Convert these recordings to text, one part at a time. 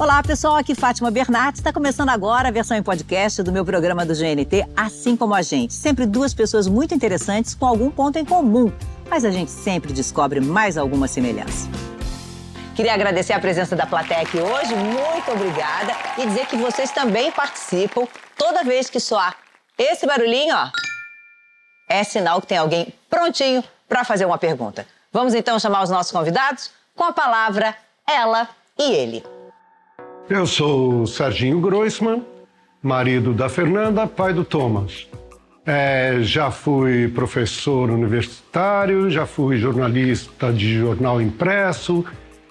Olá, pessoal. Aqui Fátima Bernardes. Está começando agora a versão em podcast do meu programa do GNT, Assim Como a Gente. Sempre duas pessoas muito interessantes com algum ponto em comum, mas a gente sempre descobre mais alguma semelhança. Queria agradecer a presença da plateia aqui hoje, muito obrigada. E dizer que vocês também participam toda vez que soar esse barulhinho, ó. É sinal que tem alguém prontinho para fazer uma pergunta. Vamos então chamar os nossos convidados com a palavra ela e ele. Eu sou o Serginho Groisman, marido da Fernanda, pai do Thomas. É, já fui professor universitário, já fui jornalista de jornal impresso,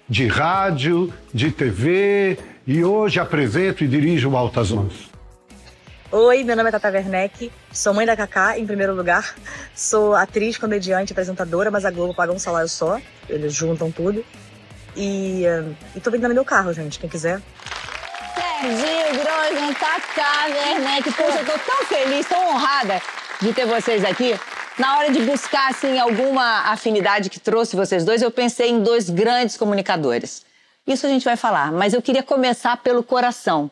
de rádio, de TV e hoje apresento e dirijo Altas Ondas. Oi, meu nome é Tata Werneck, sou mãe da Cacá, em primeiro lugar. Sou atriz, comediante, apresentadora, mas a Globo paga um salário só, eles juntam tudo. E, uh, e tô vendendo meu carro, gente, quem quiser. Serginho Grosman, Tata Werneck, poxa, eu tô tão feliz, tão honrada de ter vocês aqui. Na hora de buscar, assim, alguma afinidade que trouxe vocês dois, eu pensei em dois grandes comunicadores. Isso a gente vai falar, mas eu queria começar pelo coração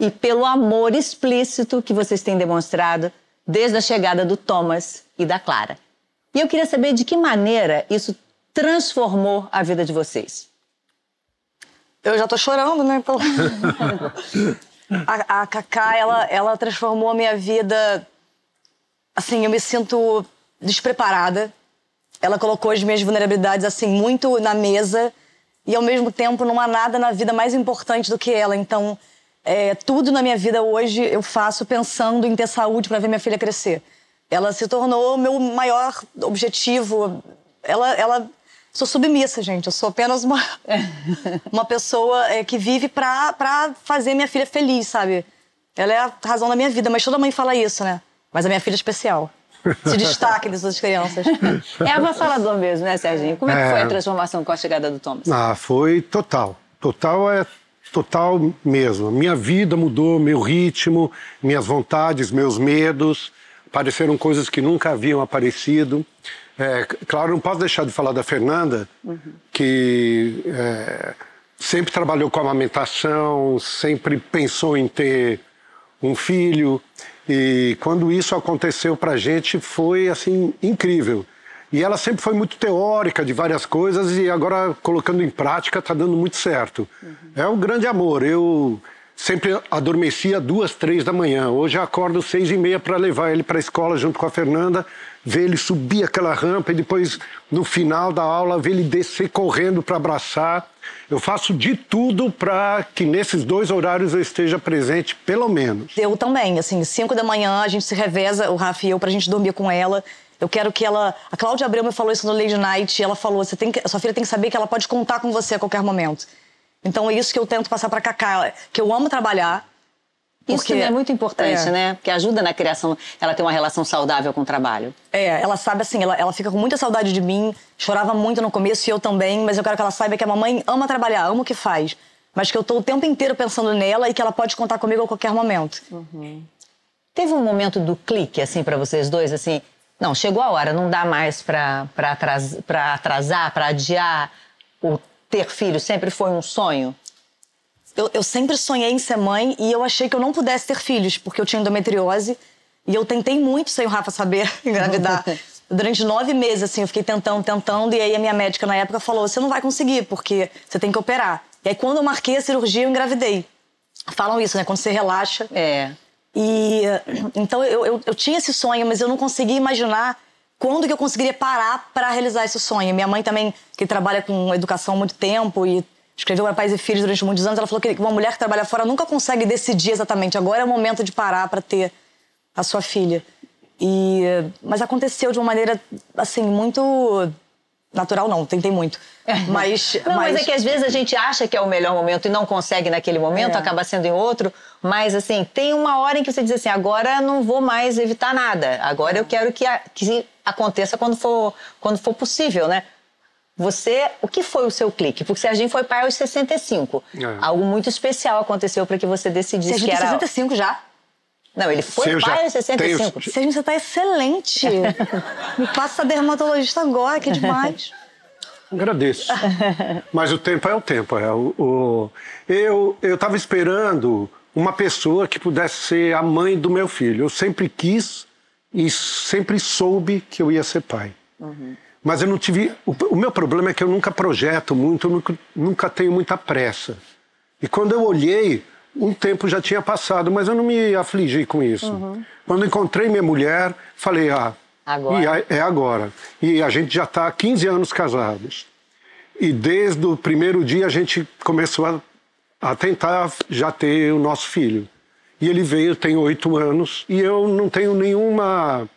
e pelo amor explícito que vocês têm demonstrado desde a chegada do Thomas e da Clara. E eu queria saber de que maneira isso transformou a vida de vocês. Eu já tô chorando, né? Pelo... a, a Cacá, ela, ela transformou a minha vida. Assim, eu me sinto despreparada. Ela colocou as minhas vulnerabilidades, assim, muito na mesa. E, ao mesmo tempo, não há nada na vida mais importante do que ela. Então, é, tudo na minha vida hoje eu faço pensando em ter saúde para ver minha filha crescer. Ela se tornou meu maior objetivo. Ela, ela sou submissa, gente. Eu sou apenas uma, uma pessoa é, que vive pra, pra fazer minha filha feliz, sabe? Ela é a razão da minha vida, mas toda mãe fala isso, né? Mas a minha filha é especial. Se destaca das outras crianças. É avassalador mesmo, né, Serginho? Como é, que foi a é. transformação com a chegada do Thomas? Ah, foi total. Total é total mesmo. Minha vida mudou, meu ritmo, minhas vontades, meus medos. Apareceram coisas que nunca haviam aparecido. É, claro, não posso deixar de falar da Fernanda, uhum. que é, sempre trabalhou com amamentação, sempre pensou em ter um filho. E quando isso aconteceu para a gente foi assim incrível. E ela sempre foi muito teórica de várias coisas e agora colocando em prática está dando muito certo. Uhum. É um grande amor. Eu sempre adormecia duas, três da manhã. Hoje eu acordo seis e meia para levar ele para a escola junto com a Fernanda ver ele subir aquela rampa e depois, no final da aula, ver ele descer correndo para abraçar. Eu faço de tudo para que nesses dois horários eu esteja presente, pelo menos. Eu também, assim, cinco da manhã a gente se reveza, o Rafa e eu, para a gente dormir com ela. Eu quero que ela. A Cláudia Abreu me falou isso no Lady Night. ela falou: você tem que... sua filha tem que saber que ela pode contar com você a qualquer momento. Então é isso que eu tento passar para Cacá, que eu amo trabalhar, isso também é muito importante, é. né? Porque ajuda na criação, ela ter uma relação saudável com o trabalho. É, ela sabe assim, ela, ela fica com muita saudade de mim, chorava muito no começo e eu também, mas eu quero que ela saiba que a mamãe ama trabalhar, ama o que faz. Mas que eu tô o tempo inteiro pensando nela e que ela pode contar comigo a qualquer momento. Uhum. Teve um momento do clique, assim, para vocês dois, assim, não, chegou a hora, não dá mais pra, pra, atras, pra atrasar, pra adiar o ter filho, sempre foi um sonho? Eu, eu sempre sonhei em ser mãe e eu achei que eu não pudesse ter filhos, porque eu tinha endometriose. E eu tentei muito, sem o Rafa saber, engravidar. Durante nove meses, assim, eu fiquei tentando, tentando. E aí a minha médica na época falou: você não vai conseguir, porque você tem que operar. E aí quando eu marquei a cirurgia, eu engravidei. Falam isso, né? Quando você relaxa. É. E então eu, eu, eu tinha esse sonho, mas eu não conseguia imaginar quando que eu conseguiria parar para realizar esse sonho. Minha mãe também, que trabalha com educação há muito tempo e escreveu para Pais e Filhos durante muitos anos, ela falou que uma mulher que trabalha fora nunca consegue decidir exatamente. Agora é o momento de parar para ter a sua filha. E, mas aconteceu de uma maneira, assim, muito natural, não, tentei muito. Mas, não, mas... mas... é que às vezes a gente acha que é o melhor momento e não consegue naquele momento, é. acaba sendo em outro. Mas, assim, tem uma hora em que você diz assim: agora não vou mais evitar nada. Agora eu quero que, a, que aconteça quando for, quando for possível, né? Você, o que foi o seu clique? Porque Serginho foi pai aos 65. É. Algo muito especial aconteceu para que você decidisse Serginho que era... 65 já? Não, ele foi pai aos 65. Tenho... Serginho, você tá excelente. Me passa a dermatologista agora, que demais. Agradeço. Mas o tempo é o tempo. É o, o... Eu estava esperando uma pessoa que pudesse ser a mãe do meu filho. Eu sempre quis e sempre soube que eu ia ser pai. Uhum. Mas eu não tive. O, o, meu problema é que eu nunca projeto muito, nunca, nunca tenho muita pressa. E quando eu olhei, um tempo já tinha passado, mas eu não me afligi com isso. Uhum. Quando encontrei minha mulher, falei: ah, agora. é agora. E a gente já está há 15 anos casados. E desde o primeiro dia a gente começou a, a tentar já ter o nosso filho. E ele veio, tem oito anos, e eu não tenho nenhuma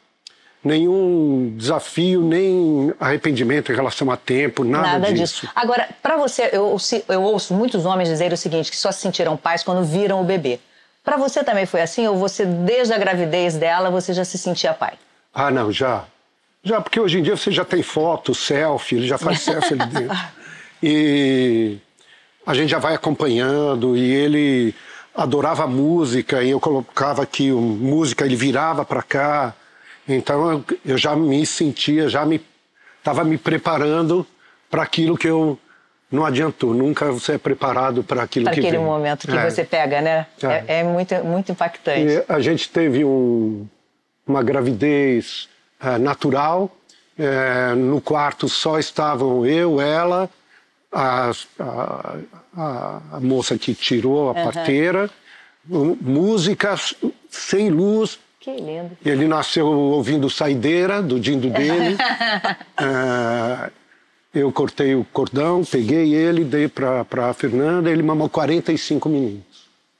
nenhum desafio, nem arrependimento em relação a tempo, nada, nada disso. disso. Agora, para você, eu, eu ouço muitos homens dizerem o seguinte, que só se sentiram pais quando viram o bebê. Para você também foi assim? Ou você, desde a gravidez dela, você já se sentia pai? Ah, não, já. Já, porque hoje em dia você já tem foto, selfie, ele já faz selfie ali dentro. E a gente já vai acompanhando e ele adorava música e eu colocava aqui um, música, ele virava para cá. Então eu, já me sentia, já me estava me preparando para aquilo que eu não adiantou. Nunca você é preparado para aquilo pra que aquele vem. momento que é. você pega, né? É, é, é muito muito impactante. E a gente teve um, uma gravidez é, natural. É, no quarto só estavam eu, ela, a, a, a, a moça que tirou a uhum. parteira, música sem luz, que lindo. Ele nasceu ouvindo Saideira, do dindo dele. é, eu cortei o cordão, peguei ele, dei para a Fernanda, ele mamou 45 minutos.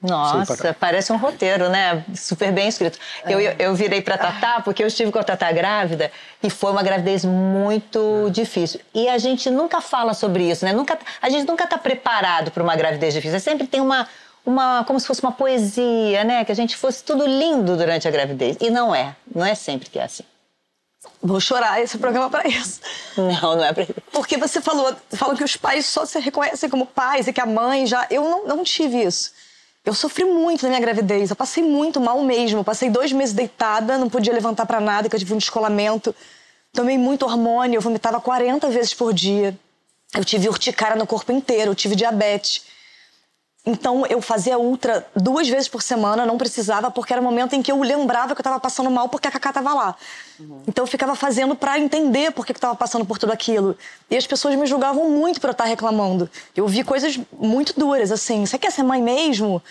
Nossa, parece um roteiro, né? Super bem escrito. É. Eu, eu virei para Tatá, porque eu estive com a Tatá grávida e foi uma gravidez muito é. difícil. E a gente nunca fala sobre isso, né? Nunca, a gente nunca está preparado para uma gravidez difícil. Sempre tem uma, uma, como se fosse uma poesia, né? Que a gente fosse tudo lindo durante a gravidez. E não é. Não é sempre que é assim. Vou chorar esse programa para isso. Não, não é para isso. Porque você falou, falou que os pais só se reconhecem como pais e que a mãe já. Eu não, não tive isso. Eu sofri muito na minha gravidez. Eu passei muito mal mesmo. Eu passei dois meses deitada, não podia levantar para nada, que eu tive um descolamento. Tomei muito hormônio, eu vomitava 40 vezes por dia. Eu tive urticária no corpo inteiro, eu tive diabetes. Então eu fazia ultra duas vezes por semana, não precisava, porque era o momento em que eu lembrava que eu estava passando mal porque a Cacá estava lá. Uhum. Então eu ficava fazendo para entender por que eu estava passando por tudo aquilo. E as pessoas me julgavam muito por eu estar reclamando. Eu vi coisas muito duras, assim, você quer ser mãe mesmo?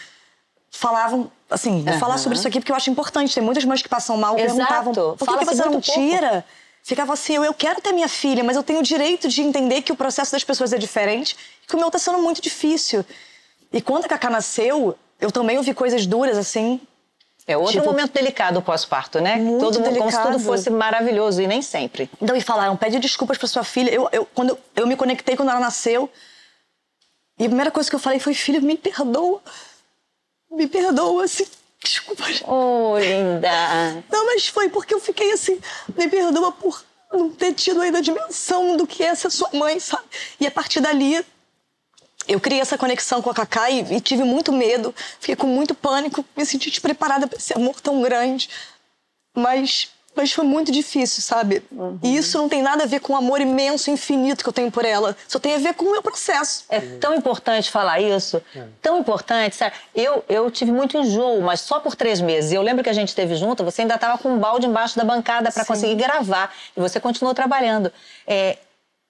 Falavam, assim, vou uhum. falar sobre isso aqui porque eu acho importante. Tem muitas mães que passam mal e perguntavam por que, que você não tira? Ficava assim, eu, eu quero ter minha filha, mas eu tenho o direito de entender que o processo das pessoas é diferente e que o meu está sendo muito difícil. E quando a Cacá nasceu, eu também ouvi coisas duras, assim. É outro tipo, momento delicado o pós-parto, né? Muito Todo, delicado. Como se tudo fosse maravilhoso, e nem sempre. Então, e falaram, pede desculpas pra sua filha. Eu, eu, quando eu, eu me conectei quando ela nasceu, e a primeira coisa que eu falei foi, filha, me perdoa. Me perdoa, assim, desculpa. Oh, linda. Não, mas foi porque eu fiquei assim, me perdoa por não ter tido ainda a dimensão do que é ser sua mãe, sabe? E a partir dali, eu criei essa conexão com a Cacá e, e, tive muito medo, fiquei com muito pânico, me senti despreparada para esse amor tão grande. Mas, mas foi muito difícil, sabe? Uhum. E isso não tem nada a ver com o amor imenso, infinito que eu tenho por ela. Só tem a ver com o meu processo. É tão importante falar isso, é. tão importante, sabe? Eu, eu tive muito enjoo, mas só por três meses. Eu lembro que a gente esteve junto, você ainda estava com um balde embaixo da bancada para conseguir gravar. E você continuou trabalhando. É,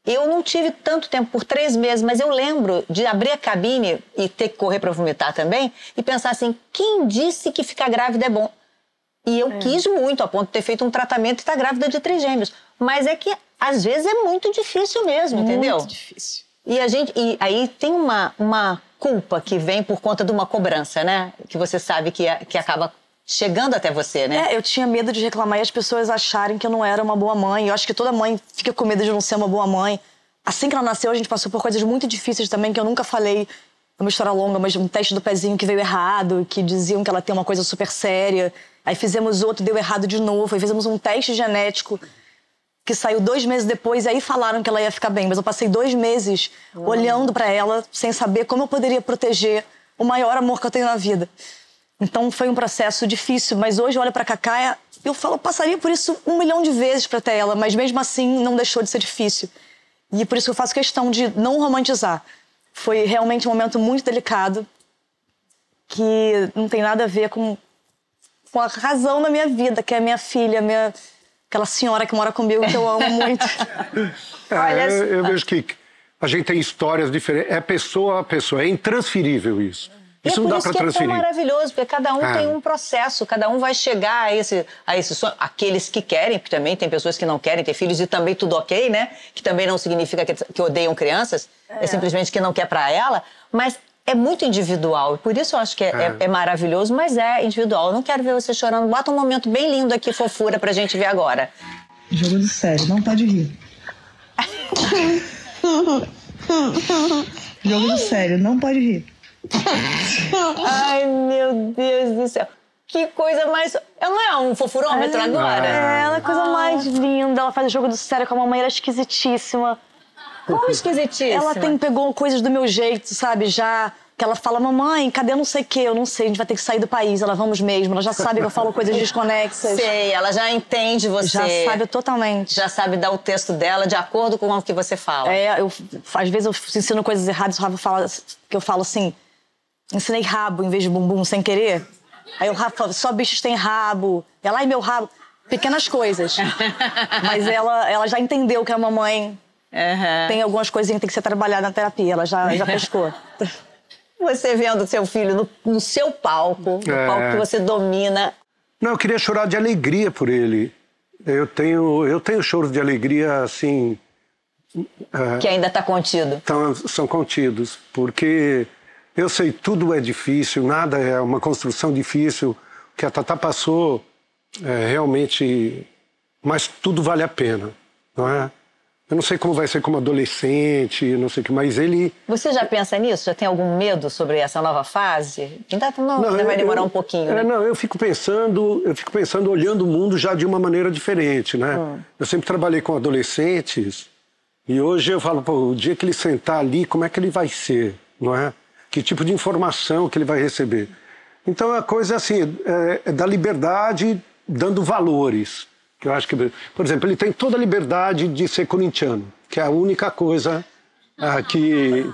eu não tive tanto tempo, por três meses, mas eu lembro de abrir a cabine e ter que correr para vomitar também e pensar assim: quem disse que ficar grávida é bom? E eu é. quis muito, a ponto de ter feito um tratamento e estar tá grávida de trigêmeos. Mas é que às vezes é muito difícil mesmo, muito entendeu? Muito difícil. E a gente, e aí tem uma, uma culpa que vem por conta de uma cobrança, né? Que você sabe que, que acaba chegando até você, né? É, eu tinha medo de reclamar e as pessoas acharem que eu não era uma boa mãe. Eu acho que toda mãe fica com medo de não ser uma boa mãe. Assim que ela nasceu, a gente passou por coisas muito difíceis também que eu nunca falei. É uma história longa, mas um teste do pezinho que veio errado, que diziam que ela tem uma coisa super séria. Aí fizemos outro, deu errado de novo. Aí fizemos um teste genético que saiu dois meses depois, e aí falaram que ela ia ficar bem. Mas eu passei dois meses olhando para ela, sem saber como eu poderia proteger o maior amor que eu tenho na vida. Então foi um processo difícil, mas hoje eu olho para Cacá eu falo, eu passaria por isso um milhão de vezes para ter ela, mas mesmo assim não deixou de ser difícil. E por isso que eu faço questão de não romantizar. Foi realmente um momento muito delicado que não tem nada a ver com, com a razão da minha vida, que é a minha filha, minha, aquela senhora que mora comigo que eu amo muito. É, Olha, eu, eu vejo que a gente tem histórias diferentes. É pessoa a pessoa, é intransferível isso. E Isso é não por dá para que é tão transferir. maravilhoso, porque cada um É. tem um processo, cada um vai chegar a esse, a esse sonho. Aqueles que querem, porque também tem pessoas que não querem ter filhos e também tudo ok, né? Que também não significa que, que odeiam crianças, é. simplesmente que não quer para ela. Mas é muito individual, e por isso eu acho que é, é- é maravilhoso, mas é individual. Eu não quero ver você chorando. Bota um momento bem lindo aqui, fofura, pra gente ver agora. Jogo de sério, não pode rir. Jogo de sério, não pode rir. Ai, meu Deus do céu. Que coisa mais. Ela não é um fofurômetro agora? É, ela é a coisa mais linda. Ela faz jogo do sério com a mamãe, ela é esquisitíssima. Como esquisitíssima. Ela tem, pegou coisas do meu jeito, sabe? Já que ela fala, mamãe, cadê não sei o quê? Eu não sei, a gente vai ter que sair do país, ela vamos mesmo. Ela já sabe que eu falo coisas desconexas. Sei, ela já entende você. Já sabe totalmente. Já sabe dar o texto dela de acordo com o que você fala. É, eu, às vezes eu ensino coisas erradas, o Rafa fala que eu falo assim, ensinei rabo em vez de bumbum sem querer. Aí o Rafa fala, só bichos têm rabo. Ela, ai meu rabo. Pequenas coisas. Mas ela, ela já entendeu que a mamãe Aham. tem algumas coisinhas que tem que ser trabalhada na terapia. Ela já, já pescou. Você vendo seu filho no, no seu palco, no É. palco que você domina. Não, eu queria chorar de alegria por ele. Eu tenho, eu tenho choros de alegria, assim, Que ainda está contido. tão, são contidos, porque eu sei tudo é difícil, nada é uma construção difícil. O que a Tatá passou é realmente, mas tudo vale a pena, não é? Eu não sei como vai ser como adolescente, não sei o que, mas ele Você já pensa nisso? Já tem algum medo sobre essa nova fase? Ainda, não, ainda vai eu- demorar eu- um pouquinho, é, né? Não, eu fico pensando, eu fico pensando olhando o mundo já de uma maneira diferente, né? Ah. Eu sempre trabalhei com adolescentes e hoje eu falo, pô, o dia que ele sentar ali, como é que ele vai ser, não é? Que tipo de informação que ele vai receber? Então a coisa é assim, é, é da liberdade dando valores. Que eu acho que, por exemplo, ele tem toda a liberdade de ser corintiano, que é a única coisa ah, que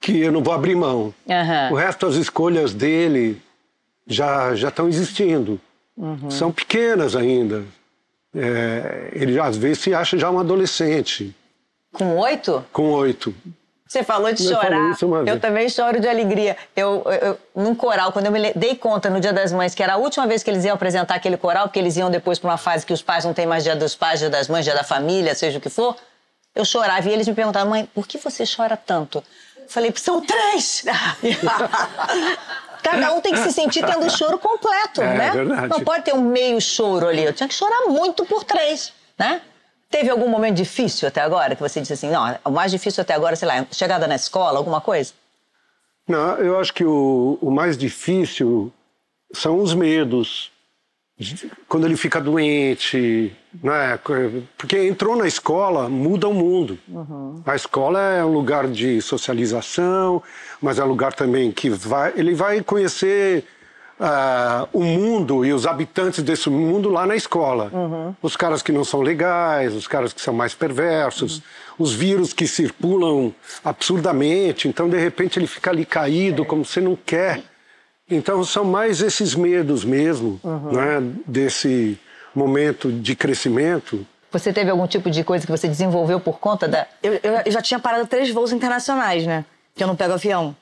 que eu não vou abrir mão. Aham. O resto, as escolhas dele já já estão existindo. São pequenas ainda. É, ele às vezes se acha já um adolescente, Com oito? com oito. Você falou de Eu chorar. eu também choro de alegria. Eu, eu, eu- num coral, quando eu me dei conta no Dia das Mães, que era a última vez que eles iam apresentar aquele coral, porque eles iam depois para uma fase que os pais não têm mais Dia dos Pais, Dia das Mães, Dia da Família, seja o que for, eu chorava. E eles me perguntavam, mãe, por que você chora tanto? Eu falei, são três! Cada um tem que se sentir tendo o choro completo, É, né? verdade. Não pode ter um meio choro ali. Eu tinha que chorar muito por três, né? Teve algum momento difícil até agora que você disse assim, não, o mais difícil até agora, sei lá, chegada na escola, alguma coisa? Não, eu acho que o, o mais difícil são os medos. Quando ele fica doente, né? porque entrou na escola, muda o mundo. A escola é um lugar de socialização, mas é um lugar também que vai, ele vai conhecer ah, o mundo e os habitantes desse mundo lá na escola. Os caras que não são legais, os caras que são mais perversos, os vírus que circulam absurdamente. Então, de repente, ele fica ali caído, como você não quer. Então, são mais esses medos mesmo, né, desse momento de crescimento. Você teve algum tipo de coisa que você desenvolveu por conta da. Eu- eu já tinha parado três voos internacionais, né? Que eu não pego avião.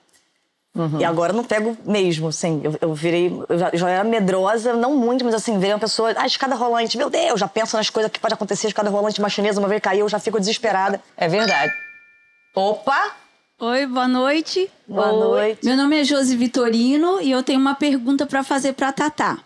E agora eu não pego mesmo, assim. Eu, eu virei. Eu já, já era medrosa, não muito, mas assim, virei uma pessoa. Ah, escada rolante, meu Deus, já penso nas coisas que pode acontecer, escada rolante, uma chinesa, uma vez caiu, eu já fico desesperada. É verdade. Opa! Oi, boa noite. Boa Oi. noite. Meu nome é Josi Vitorino e eu tenho uma pergunta para fazer para Tatá.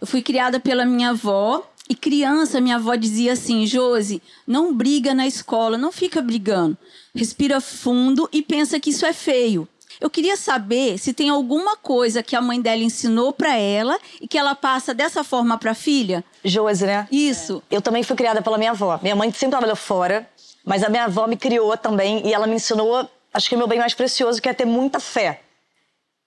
Eu fui criada pela minha avó e criança minha avó dizia assim: Josi, não briga na escola, não fica brigando. Respira fundo e pensa que isso é feio. Eu queria saber se tem alguma coisa que a mãe dela ensinou para ela e que ela passa dessa forma para a filha. Josi, né? Isso. Eu também fui criada pela minha avó. Minha mãe sempre trabalhou fora, mas a minha avó me criou também e ela me ensinou, acho que o meu bem mais precioso, que é ter muita fé.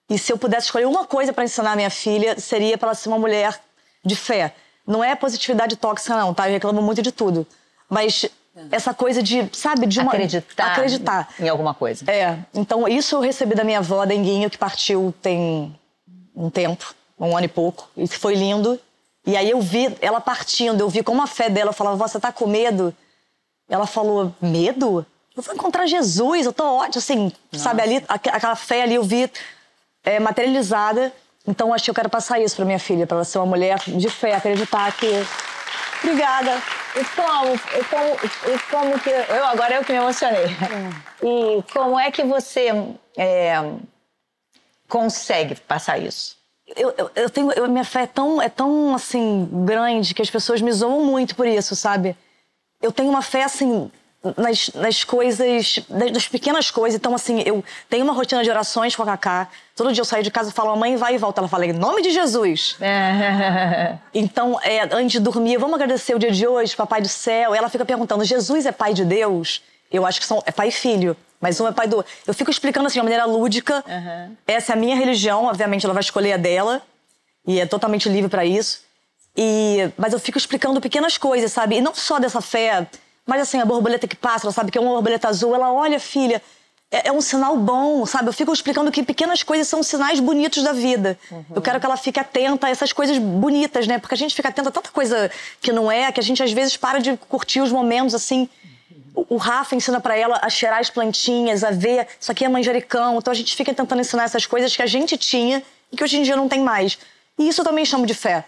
E se eu pudesse escolher uma coisa para ensinar a minha filha, seria para ela ser uma mulher de fé. Não é positividade tóxica, não, tá? Eu reclamo muito de tudo. Mas essa coisa de, sabe, de uma... Acreditar, Acreditar. em alguma coisa. É, então isso eu recebi da minha avó, Denguinho, que partiu tem um tempo, um ano e pouco, e foi lindo. E aí eu vi ela partindo, eu vi como a fé dela, eu falava, você tá com medo? Ela falou, medo? Eu vou encontrar Jesus, eu tô ótimo, assim, sabe, ali, aqu- aquela fé ali eu vi é, materializada. Então acho que eu quero passar isso pra minha filha, pra ela ser uma mulher de fé, acreditar que. Obrigada. E como, e como, e como que. Eu, agora eu que me emocionei. E como é que você é, consegue passar isso? Eu, eu, eu tenho, eu- minha fé é tão, é tão, assim, grande que as pessoas me zoam muito por isso, sabe? Eu tenho uma fé, assim, nas, nas coisas, das, pequenas coisas. Então, assim, eu tenho uma rotina de orações com a Cacá. Todo dia eu saio de casa e falo, mãe, vai e volta. Ela fala, em nome de Jesus. Então, é, antes de dormir, vamos agradecer o dia de hoje, Papai do Céu. Ela fica perguntando, Jesus é pai de Deus? Eu acho que são, é pai e filho. Mas um é pai do... Eu fico explicando assim, de uma maneira lúdica. Essa é a minha religião, obviamente ela vai escolher a dela. E é totalmente livre pra isso. E, mas eu fico explicando pequenas coisas, sabe? E não só dessa fé, mas assim, a borboleta que passa, ela sabe que é uma borboleta azul. Ela olha, filha, é, é um sinal bom, sabe? Eu fico explicando que pequenas coisas são sinais bonitos da vida. Eu quero que ela fique atenta a essas coisas bonitas, né? Porque a gente fica atenta a tanta coisa que não é, que a gente às vezes para de curtir os momentos assim. O Rafa ensina pra ela a cheirar as plantinhas, a ver, isso aqui é manjericão. Então a gente fica tentando ensinar essas coisas que a gente tinha e que hoje em dia não tem mais. E isso eu também chamo de fé.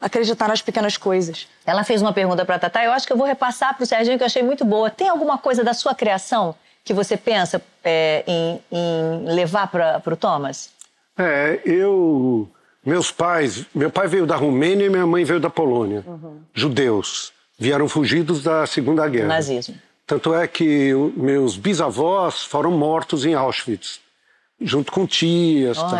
Acreditar nas pequenas coisas. Ela fez uma pergunta para a Tatá, eu acho que eu vou repassar para o Serginho, que eu achei muito boa. Tem alguma coisa da sua criação que você pensa é, em, em levar para o Thomas? É, eu. Meus pais. Meu pai veio da Romênia e minha mãe veio da Polônia. Judeus. Vieram fugidos da Segunda Guerra. Nazismo. Tanto é que meus bisavós foram mortos em Auschwitz, junto com tias. tal.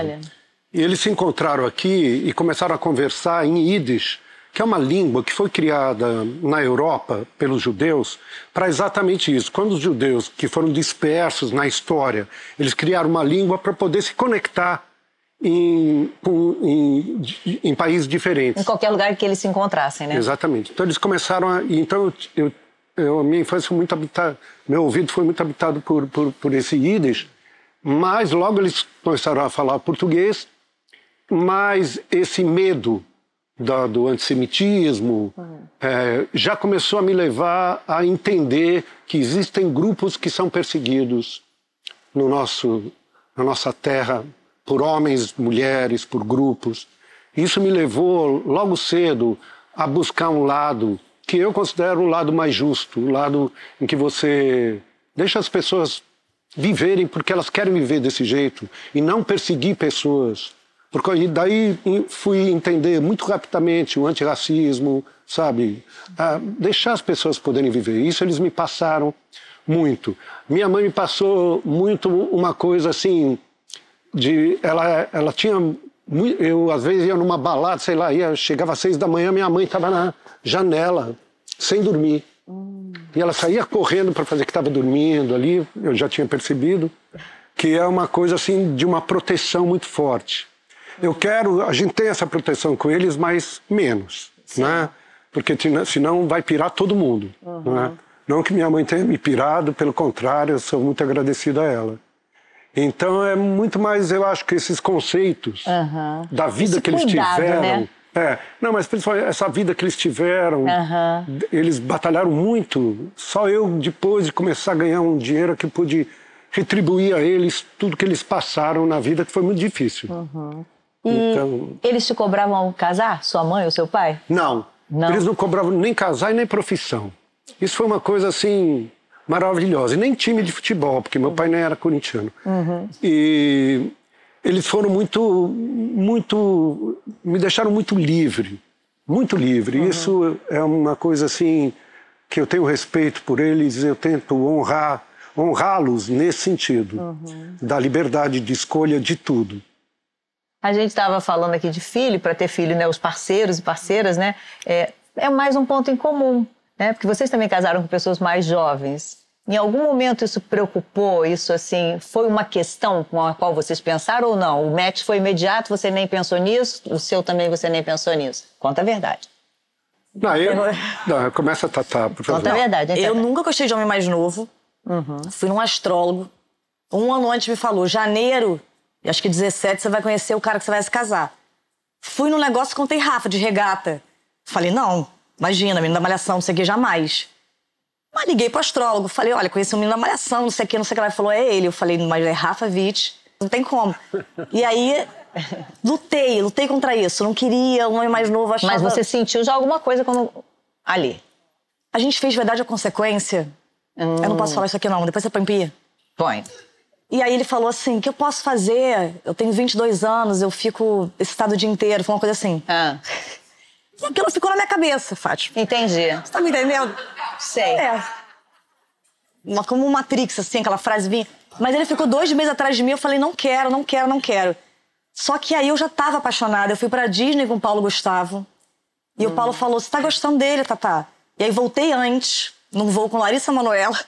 E eles se encontraram aqui e começaram a conversar em Yiddish, que é uma língua que foi criada na Europa pelos judeus para exatamente isso. Quando os judeus que foram dispersos na história, eles criaram uma língua para poder se conectar em, em, em países diferentes. Em qualquer lugar que eles se encontrassem, né? Exatamente. Então eles começaram a. Então eu, eu- a minha infância foi muito habitada. Meu ouvido foi muito habitado por, por, por esse Yiddish, mas logo eles começaram a falar português, mas esse medo da- do antissemitismo eh, já começou a me levar a entender que existem grupos que são perseguidos no nosso, na nossa terra por homens, mulheres, por grupos. Isso me levou logo cedo a buscar um lado que eu considero um lado mais justo, um lado em que você deixa as pessoas viverem porque elas querem viver desse jeito e não perseguir pessoas. Porque aí- daí fui entender muito rapidamente o antirracismo, sabe? Ah, deixar as pessoas poderem viver. Isso eles me passaram muito. Minha mãe me passou muito uma coisa assim de ela ela tinha eu às vezes ia numa balada sei lá ia chegava às seis da manhã minha mãe estava na janela sem dormir e ela saía correndo para fazer que estava dormindo ali eu já tinha percebido que é uma coisa assim de uma proteção muito forte eu quero a gente tem essa proteção com eles mas menos né porque senão vai pirar todo mundo né? não que minha mãe tenha me pirado pelo contrário eu sou muito agradecido a ela então é muito mais, eu acho que esses conceitos da vida Esse que eles cuidado, tiveram. né? É, não, mas principalmente essa vida que eles tiveram, Aham. eles batalharam muito. Só eu, depois de começar a ganhar um dinheiro, que pude retribuir a eles tudo que eles passaram na vida, que foi muito difícil. Então, Eles te cobravam casar? Sua mãe ou seu pai? não, Não? eles não cobravam nem casar e nem profissão. Isso foi uma coisa assim maravilhosa. E nem time de futebol, porque meu pai nem era corintiano. E eles foram muito, muito, me deixaram muito livre, muito livre. Isso é uma coisa assim que eu tenho respeito por eles. Eu tento honrar, honrá-los nesse sentido, da liberdade de escolha de tudo. A gente estava falando aqui de filho, para ter filho, né? Os parceiros e parceiras, né? É, é mais um ponto em comum, né? Porque vocês também casaram com pessoas mais jovens. Em algum momento isso preocupou? Isso, assim, foi uma questão com a qual vocês pensaram ou não? O match foi imediato, você nem pensou nisso? O seu também você nem pensou nisso? Conta a verdade. Não, eu, não, começa a tatar, por favor. Conta a verdade. Eu nunca gostei de homem mais novo. Fui num astrólogo. Um ano antes me falou, janeiro, acho que 17, você vai conhecer o cara que você vai se casar. Fui num negócio, contei Rafa, de regata. Falei, não, imagina, menino da malhação, não sei o que, jamais. Mas liguei pro astrólogo, falei, olha, conheci um menino da malhação, não sei o que, não sei o que lá. Ele falou, é ele. Eu falei, mas é Rafa Witt, não tem como. E aí, lutei, lutei contra isso. Não queria um homem mais novo, achava... Mas você sentiu já alguma coisa quando... Ali. A gente fez verdade ou consequência. Eu não posso falar isso aqui não, depois você põe pia. Põe. E aí ele falou assim, o que eu posso fazer? Eu tenho 22 anos, eu fico excitado o dia inteiro. Foi uma coisa assim. Ah, E aquilo ficou na minha cabeça, Fátima. entendi. Você tá me entendendo? Sei. É. Uma, como uma Matrix, assim, aquela frase vinha. Mas ele ficou dois meses atrás de mim, eu falei, não quero, não quero, não quero. Só que aí eu já tava apaixonada. Eu fui pra Disney com o Paulo Gustavo. E o Paulo falou, você tá gostando dele, Tatá? E aí voltei antes, num voo com Larissa Manoela.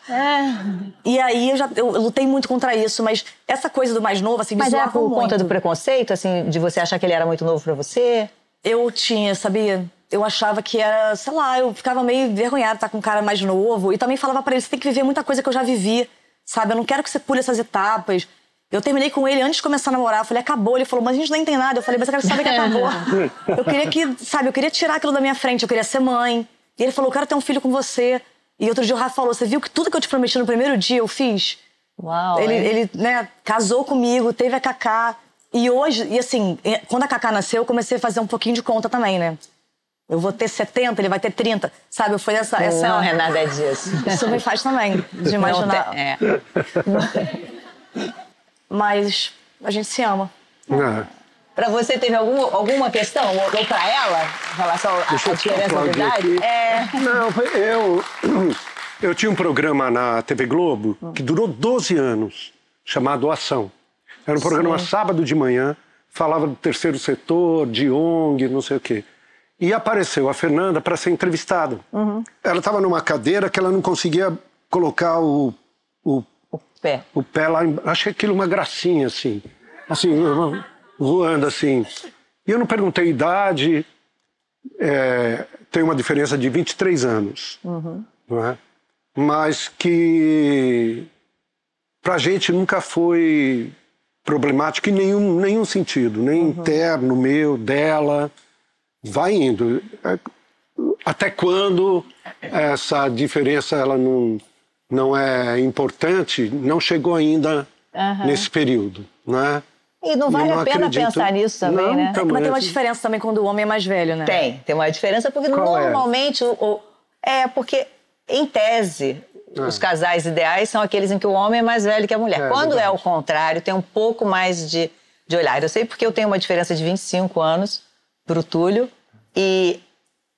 E aí eu já eu lutei muito contra isso, mas essa coisa do mais novo, assim, me Mas é zoava por conta muito. do preconceito, assim, de você achar que ele era muito novo pra você? Eu tinha, sabia? Eu achava que era, sei lá, eu ficava meio envergonhada de estar com um cara mais novo. E também falava pra ele, você tem que viver muita coisa que eu já vivi, sabe? Eu não quero que você pule essas etapas. Eu terminei com ele antes de começar a namorar. Eu falei, acabou. Ele falou, mas a gente não tem nada. Eu falei, mas eu quero saber que acabou. eu queria que, sabe, eu queria tirar aquilo da minha frente. Eu queria ser mãe. E ele falou, eu quero ter um filho com você. E outro dia o Rafa falou, você viu que tudo que eu te prometi no primeiro dia eu fiz? Uau. Ele, hein? ele né, casou comigo, teve a Cacá. E hoje, e assim, quando a Cacá nasceu, eu comecei a fazer um pouquinho de conta também, né? Eu vou ter 70, ele vai ter 30. Sabe, foi essa. essa Não, Renata, é disso. Isso me faz também, de imaginar. Não tem- é. Mas a gente se ama. Ah, Pra você teve algum, alguma questão, ou, ou pra ela, em relação à diferença de idade? É. Não, eu, eu tinha um programa na TV Globo que durou 12 anos, chamado Ação. Era um programa sábado de manhã, falava do terceiro setor, de ONG, não sei o quê. E apareceu a Fernanda para ser entrevistada. Ela estava numa cadeira que ela não conseguia colocar o, o, Pé. o pé lá. Em... Achei aquilo uma gracinha, assim. Assim, voando assim. E eu não perguntei idade. É, tem uma diferença de 23 anos. Não é? Mas que pra gente nunca foi problemático em nenhum, nenhum sentido, nem interno meu, dela. Vai indo. Até quando essa diferença ela não, não é importante, não chegou ainda nesse período, né? E não vale Eu a pena acredito- pensar nisso também, Não, né? também. Mas tem uma diferença também quando o homem é mais velho, né? Tem, tem uma diferença, porque Qual é? normalmente. O, o- é, porque, em tese, os casais ideais são aqueles em que o homem é mais velho que a mulher. É, Quando é o contrário, tem um pouco mais de, de olhar. Eu sei porque eu tenho uma diferença de 25 anos pro Túlio, e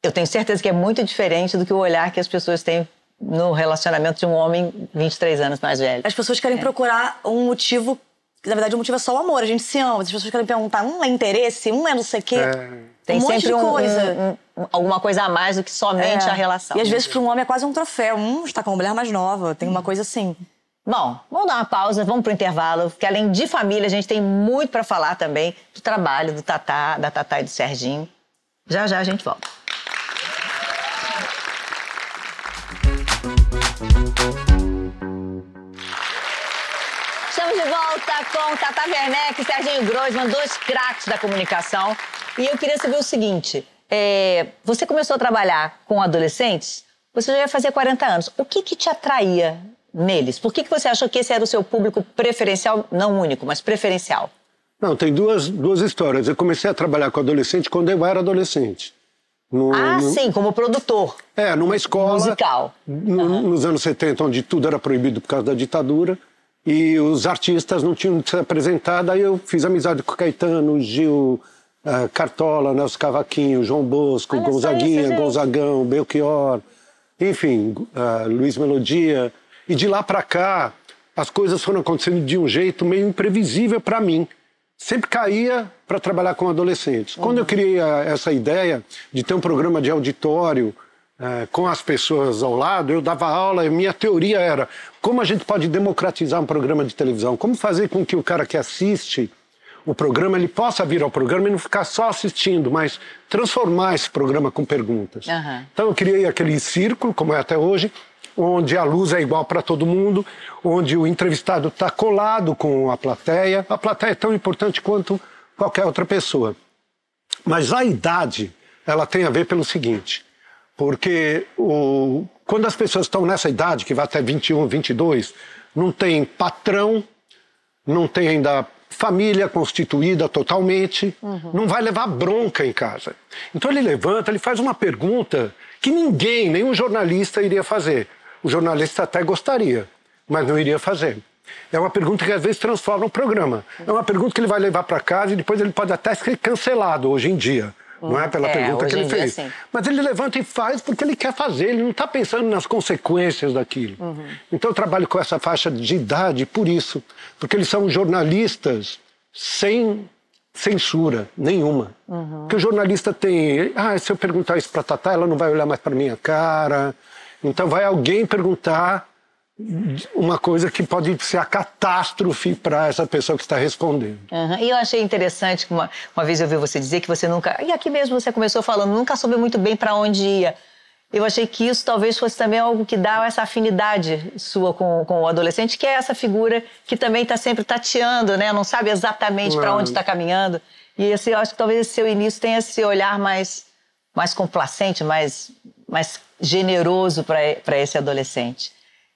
eu tenho certeza que é muito diferente do que o olhar que as pessoas têm no relacionamento de um homem 23 anos mais velho. As pessoas É. querem procurar um motivo. Na verdade, o motivo é só o amor, a gente se ama. As pessoas querem perguntar, um é interesse, um é não sei o quê. Tem um monte sempre de um- coisa. um- um- alguma coisa a mais do que somente É. a relação. E às vezes para um homem é quase um troféu. Hum, está com uma mulher mais nova. Tem uma coisa assim. Bom, vamos dar uma pausa, vamos pro intervalo, porque além de família, a gente tem muito para falar também do trabalho do Tatá, da Tatá e do Serginho. Já já a gente volta. Com Tata Werneck e Serginho Grossman, dois craques da comunicação. E eu queria saber o seguinte: é, você começou a trabalhar com adolescentes, você já ia fazer 40 anos. O que, que te atraía neles? Por que, que você achou que esse era o seu público preferencial, não único, mas preferencial? Não, tem duas, duas histórias. Eu comecei a trabalhar com adolescente quando eu era adolescente. No- Ah, no- sim, como produtor É, numa escola. musical. no- Nos anos 70, onde tudo era proibido por causa da ditadura. E os artistas não tinham se apresentar. Daí eu fiz amizade com Caetano, Gil, eh, Cartola, Nelson Cavaquinho, João Bosco, Olha Gonzaguinha. Gonzagão, Belchior. Enfim, eh, Luiz Melodia. E de lá para cá, as coisas foram acontecendo de um jeito meio imprevisível para mim. Sempre caía para trabalhar com adolescentes. Quando eu criei a- essa ideia de ter um programa de auditório eh, com as pessoas ao lado, eu dava aula e minha teoria era como a gente pode democratizar um programa de televisão, como fazer com que o cara que assiste o programa, ele possa vir ao programa e não ficar só assistindo, mas transformar esse programa com perguntas. Aham. Então eu criei aquele círculo, como é até hoje, onde a luz é igual para todo mundo, onde o entrevistado está colado com a plateia. A plateia é tão importante quanto qualquer outra pessoa. Mas a idade, ela tem a ver pelo seguinte, porque o, quando as pessoas estão nessa idade, que vai até 21, 22, não tem patrão, não tem ainda família constituída totalmente, não vai levar bronca em casa. Então ele levanta, ele faz uma pergunta que ninguém, nenhum jornalista iria fazer. O jornalista até gostaria, mas não iria fazer. É uma pergunta que às vezes transforma o programa. É uma pergunta que ele vai levar para casa e depois ele pode até ser cancelado hoje em dia. Não é pela É, pergunta que ele fez. Mas ele levanta e faz porque ele quer fazer, ele não está pensando nas consequências daquilo. Uhum. Então eu trabalho com essa faixa de idade por isso, porque eles são jornalistas sem censura nenhuma. Uhum. Porque o jornalista tem, ah, se eu perguntar isso para Tatá, ela não vai olhar mais para minha cara. Então vai alguém perguntar uma coisa que pode ser a catástrofe para essa pessoa que está respondendo. Aham. E eu achei interessante que uma, uma vez eu vi você dizer que você nunca. E aqui mesmo você começou falando, nunca soube muito bem para onde ia. Eu achei que isso talvez fosse também algo que dá essa afinidade sua com, com o adolescente, que é essa figura que também está sempre tateando, né? Não sabe exatamente para onde está caminhando. E esse, eu acho que talvez esse seu início tenha esse olhar mais, mais complacente, mais, mais generoso para esse adolescente.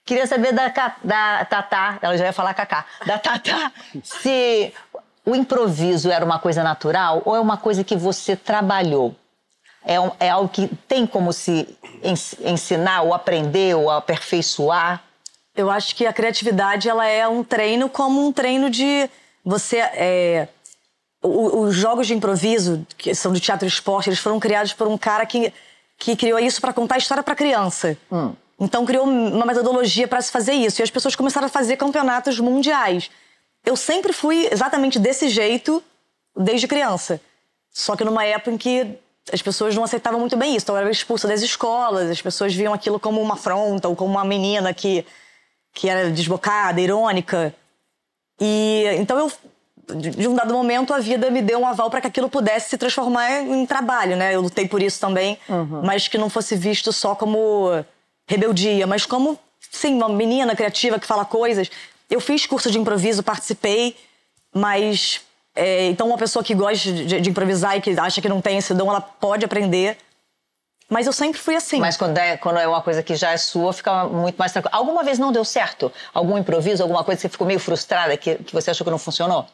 Queria saber da, da Tatá, ela já ia falar Cacá, da Tatá, se o improviso era uma coisa natural ou é uma coisa que você trabalhou? É, um- é algo que tem como se ens- ensinar ou aprender ou aperfeiçoar? Eu acho que a criatividade ela é um treino como um treino de você. é, o- os jogos de improviso, que são de teatro e esporte, eles foram criados por um cara que, que criou isso para contar história para criança. Então criou uma metodologia para se fazer isso. E as pessoas começaram a fazer campeonatos mundiais. Eu sempre fui exatamente desse jeito desde criança. Só que numa época em que as pessoas não aceitavam muito bem isso. Então eu era expulsa das escolas, as pessoas viam aquilo como uma afronta ou como uma menina que, que era desbocada, irônica. E então eu de de um dado momento a vida me deu um aval para que aquilo pudesse se transformar em trabalho, né? Eu lutei por isso também, mas que não fosse visto só como rebeldia, mas como sim, uma menina criativa que fala coisas. Eu fiz curso de improviso, participei, mas é, então uma pessoa que gosta de, de improvisar e que acha que não tem esse dom, ela pode aprender. Mas eu sempre fui assim. Mas quando é, quando é uma coisa que já é sua, fica muito mais tranquilo. Alguma vez não deu certo? Algum improviso, alguma coisa que você ficou meio frustrada, que, que você achou que não funcionou?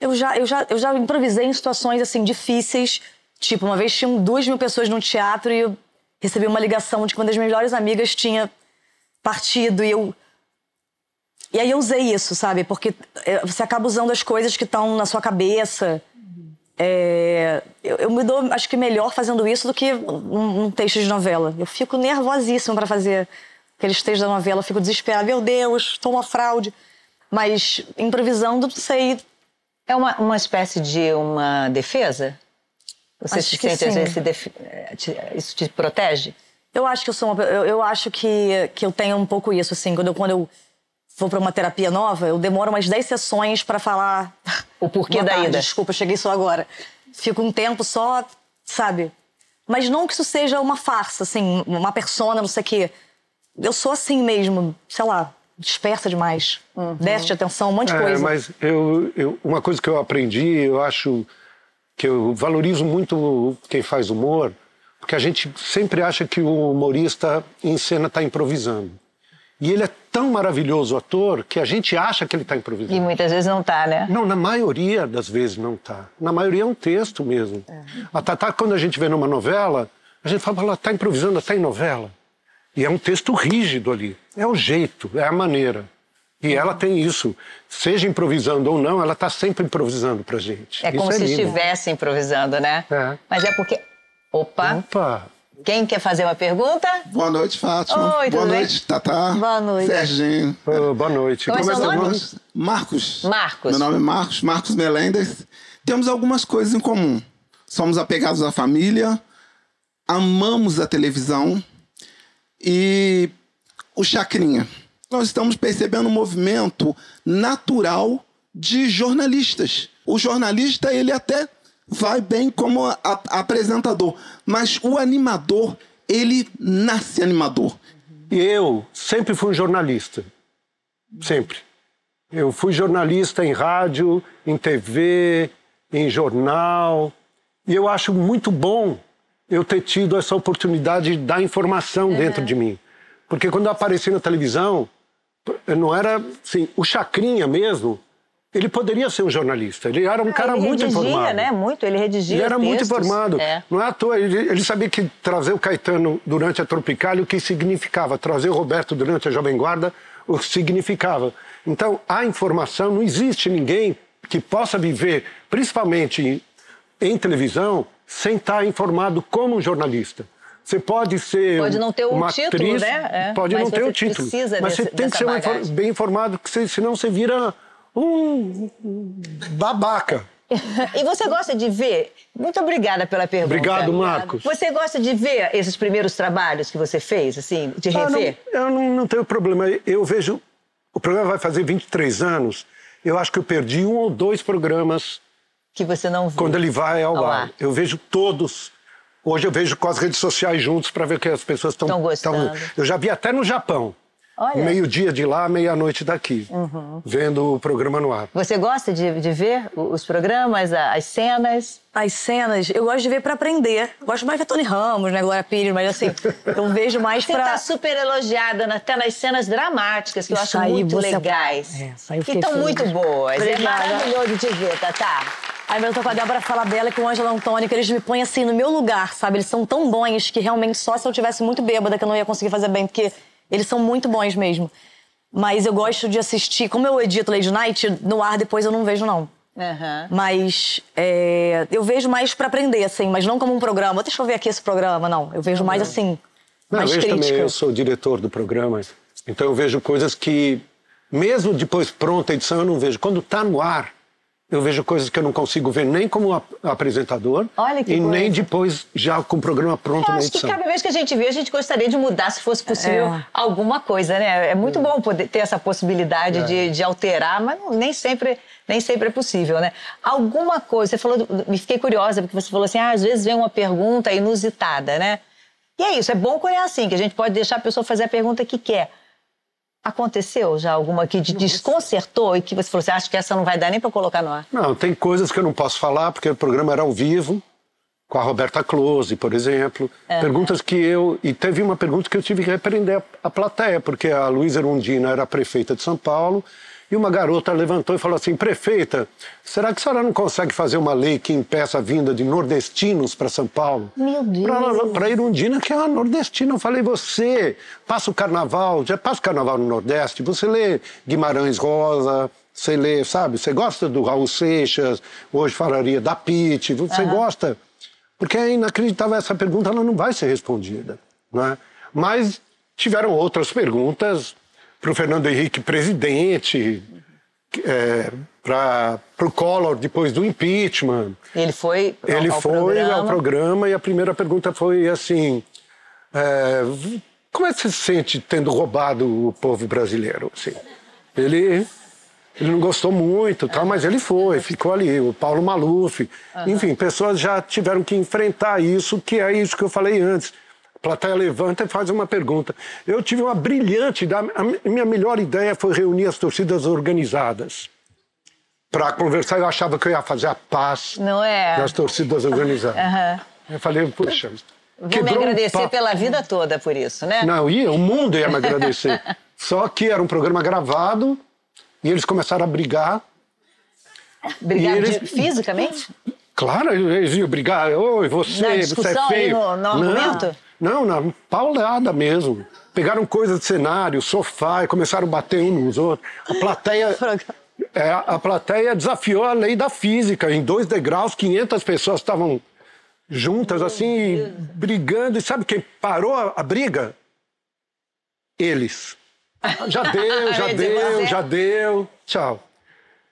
Eu já, eu, já, eu já improvisei em situações assim difíceis. Tipo, uma vez tinham duas mil pessoas no teatro e eu recebi uma ligação de que uma das minhas melhores amigas tinha partido e eu. E aí eu usei isso, sabe? Porque é, você acaba usando as coisas que estão na sua cabeça. É, eu, eu me dou, acho que melhor fazendo isso do que um, um texto de novela. Eu fico nervosíssima para fazer aqueles textos da novela, eu fico desesperada. Meu Deus, estou uma fraude. Mas improvisando, sei, É uma, uma espécie de uma defesa? Você Acho se que sente, às vezes, eh, te- isso te protege? Eu acho que eu sou uma, eu, eu acho que, que eu tenho um pouco isso assim, quando eu, quando eu vou para uma terapia nova, eu demoro umas 10 sessões para falar O porquê da ida. Desculpa, eu cheguei só agora. Fico um tempo só, sabe? Mas não que isso seja uma farsa, assim, uma persona, não sei o quê. Eu sou assim mesmo, sei lá, dispersa demais. De atenção, um monte de É, coisa. mas eu, eu- uma coisa que eu aprendi, eu acho que eu valorizo muito quem faz humor, porque a gente sempre acha que o humorista em cena está improvisando. E ele é tão maravilhoso ator que a gente acha que ele está improvisando. E muitas vezes não tá, né? Não, na maioria das vezes não tá. Na maioria é um texto mesmo. A Tatá, quando a gente vê numa novela, a gente fala, ela está improvisando até em novela. E é um texto rígido ali. É o jeito, é a maneira. E ela tem isso. Seja improvisando ou não, ela está sempre improvisando pra gente. É Isso como se lindo. estivesse improvisando, né? É. Mas é porque. Opa! Opa! Quem quer fazer uma pergunta? Boa noite, Fátima. Oi, tudo Boa bem? noite, Tatá. Boa noite. Serginho. Ô, boa noite. Como é seu seu nome? Marcos. Marcos. Meu nome é Marcos, Marcos Melendes. Temos algumas coisas em comum. Somos apegados à família, amamos a televisão e o Chacrinha. Nós estamos percebendo um movimento natural de jornalistas. O jornalista, ele até vai bem como a- apresentador, mas o animador, ele nasce animador. E eu sempre fui um jornalista. Sempre. Eu fui jornalista em rádio, em TV, em jornal. E eu acho muito bom eu ter tido essa oportunidade de dar informação dentro de mim. Porque quando eu apareci na televisão, não era assim, o Chacrinha mesmo, ele poderia ser um jornalista. Ele era um cara ele muito redigia, informado. né? Muito, ele redigia Ele era muito textos. informado. É. Não é à toa, ele, ele sabia que trazer o Caetano durante a Tropicália, o que significava. Trazer o Roberto durante a Jovem Guarda, o que significava. Então, a informação, não existe ninguém que possa viver, principalmente em, em televisão, sem estar informado como um jornalista. Você pode ser Pode não ter um uma título, atriz, né? É, pode mas não ter o título, mas desse- você tem que ser bagagem. bem informado, porque você- senão você vira um babaca. E você gosta de ver? Muito obrigada pela pergunta. Obrigado, Marcos. Você gosta de ver esses primeiros trabalhos que você fez, assim, de Ah, não, rever? eu não, não tenho problema. Eu vejo. O programa vai fazer 23 anos. Eu acho que eu perdi um ou dois programas Que você não viu? quando ele vai ao, Ao ar. ar. Eu vejo todos. Hoje eu vejo com as redes sociais juntos para ver o que as pessoas estão. Tão gostando. Eu já vi até no Japão. Olha. Uhum. Meio-dia de lá, meia-noite daqui. Vendo o programa no ar. Você gosta de, de ver os programas, as cenas? As cenas, eu gosto de ver pra aprender. Gosto mais de ver Tony Ramos, né? Glória Pires, mas assim, eu vejo mais Você pra. tá super elogiada na- até nas cenas dramáticas, que eu Isso acho aí, muito você- legais. É, que estão muito boas. Obrigada. É maravilhoso de ver, Tatá. Aí eu tô com a Débora Falabella e com o Ângelo Antônio, que eles me põem assim no meu lugar, sabe? Eles são tão bons que realmente só se eu tivesse muito bêbada que eu não ia conseguir fazer bem, porque eles são muito bons mesmo. Mas eu gosto de assistir, como eu edito Lady Night, no ar depois eu não vejo, não. Aham. Mas é, eu vejo mais pra aprender, assim, mas não como um programa. Deixa eu ver aqui esse programa, não. Eu vejo mais assim, Não, mais eu vejo crítica. também, eu sou diretor do programa, então eu vejo coisas que, mesmo depois pronta a edição, eu não vejo. Quando está no ar, eu vejo coisas que eu não consigo ver nem como ap- apresentador Olha que e nem coisa. depois já com o programa pronto Eu na acho que edição. cada vez que a gente vê, a gente gostaria de mudar, se fosse possível, É. alguma coisa, né? É muito bom poder ter essa possibilidade de, de alterar, mas não- nem sempre, nem sempre é possível, né? Alguma coisa, você falou, me fiquei curiosa, porque você falou assim, ah, às vezes vem uma pergunta inusitada, né? E é isso, é bom quando é assim, que a gente pode deixar a pessoa fazer a pergunta que quer. Aconteceu já alguma que te desconcertou e que você falou assim, acho que essa não vai dar nem para colocar no ar? Não, tem coisas que eu não posso falar, porque o programa era ao vivo, com a Roberta Close, por exemplo. Perguntas que eu. E teve uma pergunta que eu tive que repreender a, a plateia, porque a Luísa Erundina era prefeita de São Paulo. E uma garota levantou e falou assim: prefeita, será que a senhora não consegue fazer uma lei que impeça a vinda de nordestinos para São Paulo? Meu Deus. Para Irundina, que é uma nordestina. Eu falei: você passa o carnaval, já passa o carnaval no Nordeste, você lê Guimarães Rosa, você lê, sabe? Você gosta do Raul Seixas, hoje falaria da Pitt, você gosta. Porque é inacreditável essa pergunta, ela não vai ser respondida. Não é? Mas tiveram outras perguntas para o Fernando Henrique presidente, é, para o Collor depois do impeachment. Ele foi ao- Ele ao foi programa. ao programa e a primeira pergunta foi assim: é, como é que você se sente tendo roubado o povo brasileiro? Assim, ele, ele não gostou muito, tal, mas ele foi, ficou ali. O Paulo Maluf, enfim, pessoas já tiveram que enfrentar isso, que é isso que eu falei antes. A plateia levanta e faz uma pergunta. Eu tive uma brilhante, ideia, a minha melhor ideia foi reunir as torcidas organizadas para conversar. Eu achava que eu ia fazer a paz Não é? das torcidas organizadas. Aham. Eu falei, puxa, Vou me um agradecer papo. pela vida toda por isso, né? Não, ia, o mundo ia me agradecer. Só que era um programa gravado e eles começaram a brigar. Brigar eles- fisicamente? Claro, eles iam brigar. Oi, você, Na você é discussão feio. no- no argumento? Não, não, na paulada mesmo. Pegaram coisa de cenário, sofá e começaram a bater uns nos outros. A plateia, é, a plateia desafiou a lei da física. Em dois degraus, 500 pessoas estavam juntas, assim, brigando. E sabe quem parou a, a briga? Eles. Já deu, já deu, você- já deu. Tchau.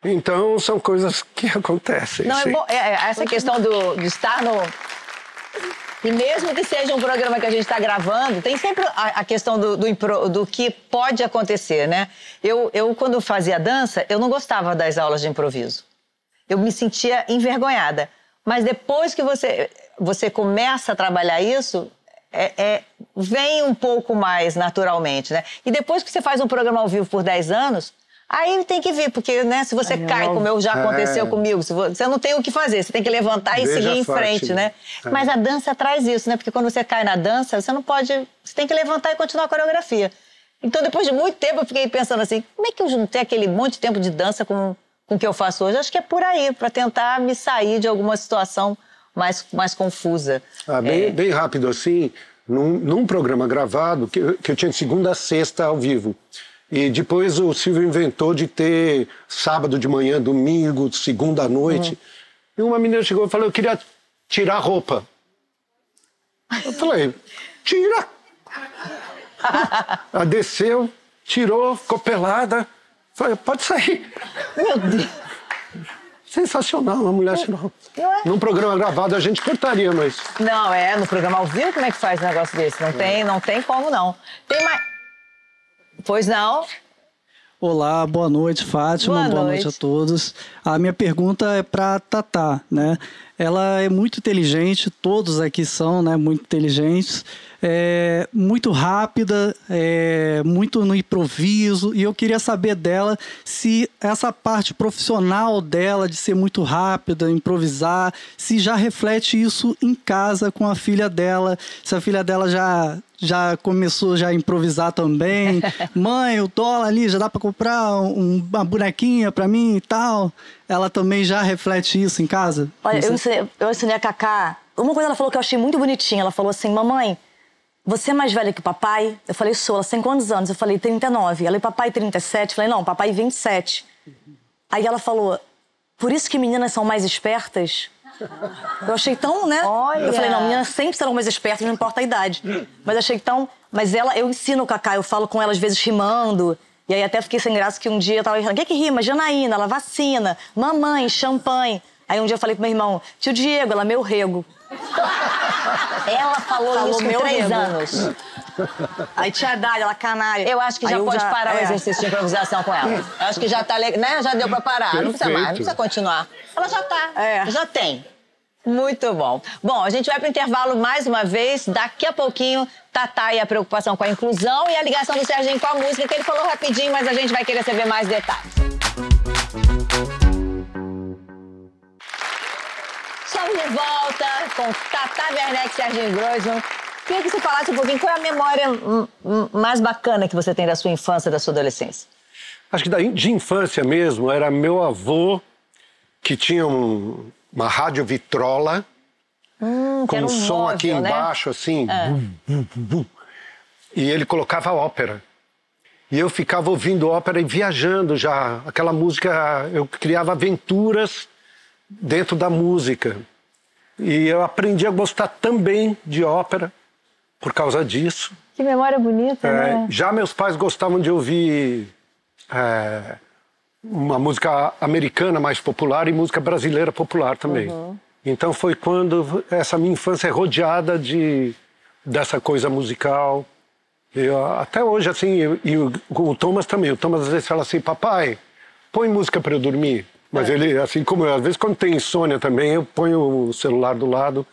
Então, são coisas que acontecem. Não, é sim. bom, é, é, essa questão do, de estar no. E mesmo que seja um programa que a gente está gravando, tem sempre a, a questão do, do, impro- do que pode acontecer, né? Eu, eu, quando fazia dança, eu não gostava das aulas de improviso. Eu me sentia envergonhada. Mas depois que você, você começa a trabalhar isso, é, é- vem um pouco mais naturalmente, né? E depois que você faz um programa ao vivo por 10 anos, aí tem que vir, porque né, se você cai, como eu já aconteceu É. comigo, você não tem o que fazer, você tem que levantar e Veja seguir em frente, né? né? Mas a dança traz isso, né? Porque quando você cai na dança, você não pode. Você tem que levantar e continuar a coreografia. Então, depois de muito tempo, eu fiquei pensando assim: como é que eu juntei aquele monte de tempo de dança com, com o que eu faço hoje? Acho que é por aí, para tentar me sair de alguma situação mais, mais confusa. Ah, bem, bem rápido assim, num, num programa gravado, que, eu- que eu tinha de segunda a sexta ao vivo. E depois o Silvio inventou de ter sábado de manhã, domingo, segunda à noite. E uma menina chegou e falou: Eu queria tirar a roupa. Eu falei: Tira! Ela desceu, tirou, ficou pelada. Falei: Pode sair. Meu Deus! Sensacional, uma mulher tirou roupa. Não é? Num programa gravado a gente cortaria, mas. Não, é, no programa ao vivo, como é que faz um negócio desse? Não tem, não tem como não. Tem mais. Pois não? Olá, boa noite, Fátima. Boa Boa, noite. noite. a todos. A minha pergunta é para Tatá, né? Ela é muito inteligente, todos aqui são, né? Muito inteligentes, é, muito rápida, é, muito no improviso. E eu queria saber dela se essa parte profissional dela de ser muito rápida, improvisar, se já reflete isso em casa com a filha dela, se a filha dela já já começou já a improvisar também. Mãe, o dólar ali já dá para comprar um- uma bonequinha para mim e tal. Ela também já reflete isso em casa? Olha, eu ensinei, eu ensinei a Cacá. Uma coisa ela falou que eu achei muito bonitinha. Ela falou assim: Mamãe, você é mais velha que o papai? Eu falei: Sou. Ela tem quantos anos? Eu falei: 39. Ela e papai 37. Eu falei: Não, papai 27. Aí ela falou: Por isso que meninas são mais espertas? Eu achei tão, né? Olha! Eu falei: Não, meninas sempre serão mais espertas, não importa a idade. Mas achei tão. Mas ela, eu ensino o Cacá, eu falo com ela às vezes rimando. E aí até fiquei sem graça que um dia eu tava falando, o que que rima? Janaína, ela vacina, mamãe, champanhe. Aí um dia eu falei pro meu irmão, tio Diego, ela é meu rego. Ela falou, Falou isso com três anos. Aí tia Dália, ela canária. Eu acho que já Aí pode parar o é. exercício de improvisação com ela. Eu acho que já tá legal, né? Já deu pra parar, não precisa mais, não Perfeito. precisa continuar. Ela já tá, É. já tem. Muito bom. Bom, a gente vai pro intervalo mais uma vez. Daqui a pouquinho, Tatá e a preocupação com a inclusão e a ligação do Serginho com a música, que ele falou rapidinho, mas a gente vai querer saber mais detalhes. Com Tata Werneck e Serginho Groisman. Queria que você falasse um pouquinho qual é a memória hum, hum, mais bacana que você tem da sua infância, da sua adolescência. Acho que de infância mesmo, era meu avô que tinha um- uma rádio vitrola que com um um som móvel, aqui né? embaixo, assim. bum, bum, bum, bum. E ele colocava ópera. E eu ficava ouvindo ópera e viajando já. Aquela música, eu criava aventuras dentro da música. E eu aprendi a gostar também de ópera por causa disso. Que memória bonita, É, né? já meus pais gostavam de ouvir é, uma música americana mais popular e música brasileira popular também. Uhum. Então foi quando essa minha infância é rodeada de dessa coisa musical. Eu, até hoje, assim, eu- e o, o Thomas também. O Thomas às vezes fala assim, papai, põe música para eu dormir. Mas ele, assim como eu, às vezes quando tem insônia também, eu ponho o celular do lado.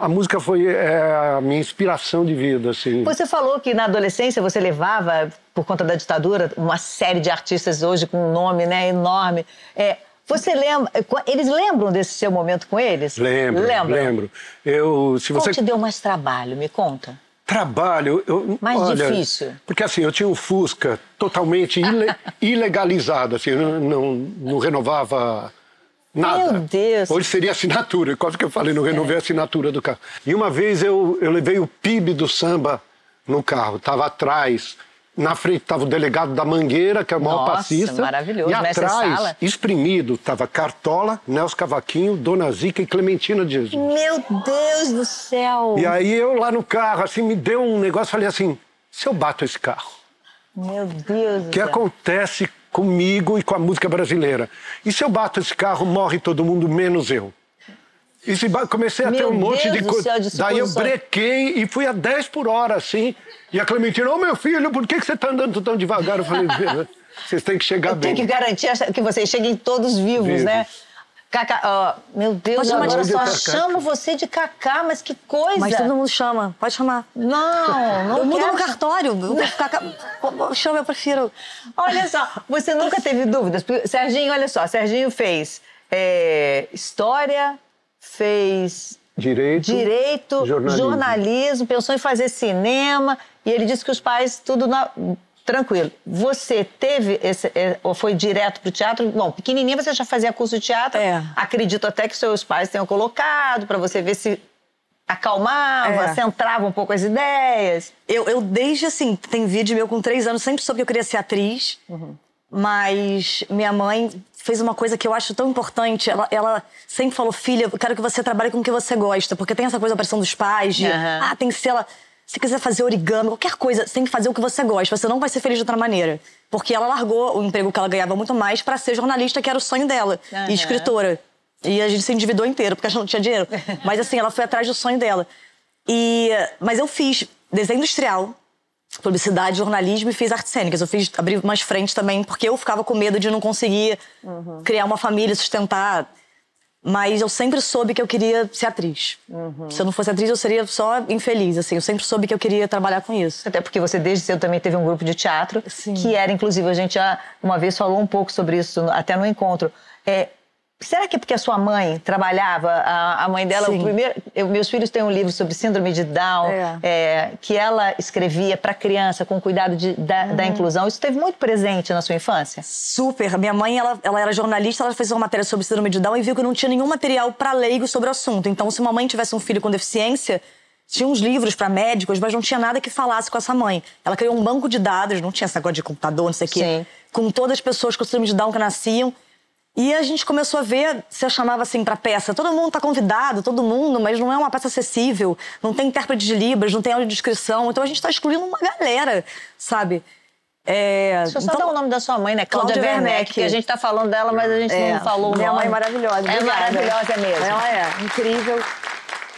A música foi é, a minha inspiração de vida, assim. Você falou que na adolescência você levava, por conta da ditadura, uma série de artistas hoje com um nome né, enorme. É, você lembra. Eles lembram desse seu momento com eles? Lembro, Lembram? lembro. Eu, se Qual você te deu mais trabalho? Me conta. Trabalho, eu, Mais olha, difícil. Porque assim, eu tinha um Fusca totalmente ile- ilegalizado, assim, eu não, não, não renovava nada. Meu Deus. Hoje seria assinatura, quase que eu falei, não renovei a assinatura do carro. E uma vez eu, eu levei o PIB do samba no carro, estava atrás. Na frente estava o delegado da Mangueira, que é o maior Nossa, passista. maravilhoso, E mestre atrás, Sala. espremido, estava Cartola, Nelson Cavaquinho, Dona Zica e Clementina de Jesus. Meu Deus do céu! E aí eu lá no carro, assim, me deu um negócio, falei assim, se eu bato esse carro, Meu Deus o que céu. acontece comigo e com a música brasileira? E se eu bato esse carro, morre todo mundo, menos eu? E comecei a ter Meu um monte Deus de do coisa. de Daí eu brequei e fui a 10 por hora, assim. E a Clementina, ô meu filho, por que, que você tá andando tão devagar? Eu falei, "Vê, vocês têm que chegar Eu tenho bem. que garantir que vocês cheguem todos vivos, Vivos. né? Cacá, ó, meu Deus, Pode chamar de só Cacá. chamo você de Cacá, mas que coisa! Mas todo mundo chama, pode chamar. Não, não eu mudo no cartório. Eu vou ficar... ca- Pô, pô, Chama, eu prefiro. Olha só, você nunca teve dúvidas? Serginho, olha só, Serginho fez é, história, fez Direito. direito, jornalismo. jornalismo. pensou em fazer cinema e ele disse que os pais tudo na- tranquilo. Você teve esse, é, ou foi direto pro teatro? Bom, pequenininha você já fazia curso de teatro. É. Acredito até que seus pais tenham colocado para você ver se acalmava, É. centrava um pouco as ideias. Eu, eu desde assim, tem vídeo meu com três anos, sempre soube que eu queria ser atriz. Mas minha mãe fez uma coisa que eu acho tão importante. Ela, ela sempre falou, filha, eu quero que você trabalhe com o que você gosta. Porque tem essa coisa da pressão dos pais, de, Aham. ah, tem que ser ela. Se quiser fazer origami, qualquer coisa, você tem que fazer o que você gosta. Você não vai ser feliz de outra maneira. Porque ela largou o emprego que ela ganhava muito mais pra ser jornalista, que era o sonho dela. Aham. E escritora. E a gente se endividou inteiro, porque a gente não tinha dinheiro. Mas assim, ela foi atrás do sonho dela. E, mas eu fiz desenho industrial, publicidade, jornalismo e fiz artes cênicas. Eu fiz abri umas frentes também, porque eu ficava com medo de não conseguir criar uma família, sustentar. Mas eu sempre soube que eu queria ser atriz. Se eu não fosse atriz, eu seria só infeliz, assim. Eu sempre soube que eu queria trabalhar com isso. Até porque você desde cedo também teve um grupo de teatro, Sim. que era, inclusive, a gente já uma vez falou um pouco sobre isso, até no encontro. É, será que é porque a sua mãe trabalhava, a, a mãe dela, o Sim. primeiro, eu- meus filhos têm um livro sobre síndrome de Down, É. é, que ela escrevia para criança com cuidado de- da, Uhum. da inclusão. Isso esteve muito presente na sua infância? Super. Minha mãe, ela, ela era jornalista, ela fez uma matéria sobre síndrome de Down e viu que não tinha nenhum material para leigo sobre o assunto. Então, se uma mãe tivesse um filho com deficiência, tinha uns livros para médicos, mas não tinha nada que falasse com essa mãe. Ela criou um banco de dados, não tinha esse negócio de computador, não sei o quê, com todas as pessoas com síndrome de Down que nasciam. E a gente começou a ver, você chamava assim pra peça, todo mundo tá convidado, todo mundo, mas não é uma peça acessível, não tem intérprete de Libras, não tem audiodescrição, então a gente tá excluindo uma galera, sabe? É, Deixa eu só então- dar o nome da sua mãe, né? Cláudia, Cláudia Werneck, Werneck. que a gente tá falando dela, mas a gente não falou o Minha nome. mãe é maravilhosa. É obrigada. maravilhosa mesmo. Ela é, incrível.